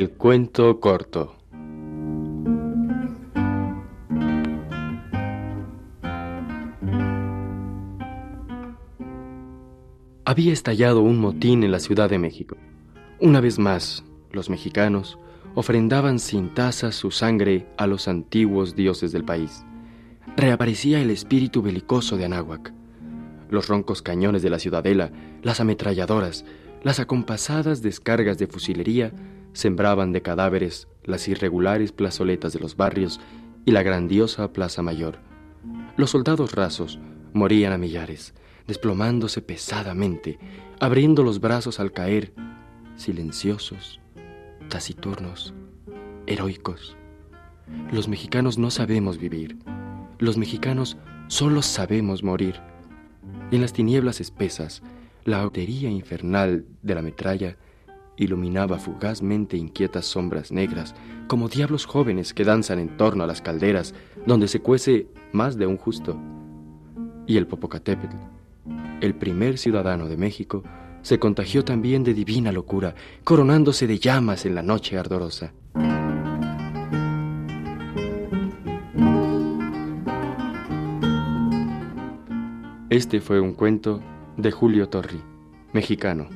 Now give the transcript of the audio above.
El cuento corto. Había estallado un motín en la Ciudad de México. Una vez más, los mexicanos ofrendaban sin tasa su sangre a los antiguos dioses del país. Reaparecía el espíritu belicoso de Anáhuac. Los roncos cañones de la ciudadela, las ametralladoras, las acompasadas descargas de fusilería sembraban de cadáveres las irregulares plazoletas de los barrios y la grandiosa Plaza Mayor. Los soldados rasos morían a millares, desplomándose pesadamente, abriendo los brazos al caer, silenciosos, taciturnos, heroicos. Los mexicanos no sabemos vivir. Los mexicanos solo sabemos morir. En las tinieblas espesas, la autería infernal de la metralla iluminaba fugazmente inquietas sombras negras, como diablos jóvenes que danzan en torno a las calderas donde se cuece más de un justo. Y el Popocatépetl, el primer ciudadano de México, se contagió también de divina locura, coronándose de llamas en la noche ardorosa. Este fue un cuento de Julio Torri, mexicano.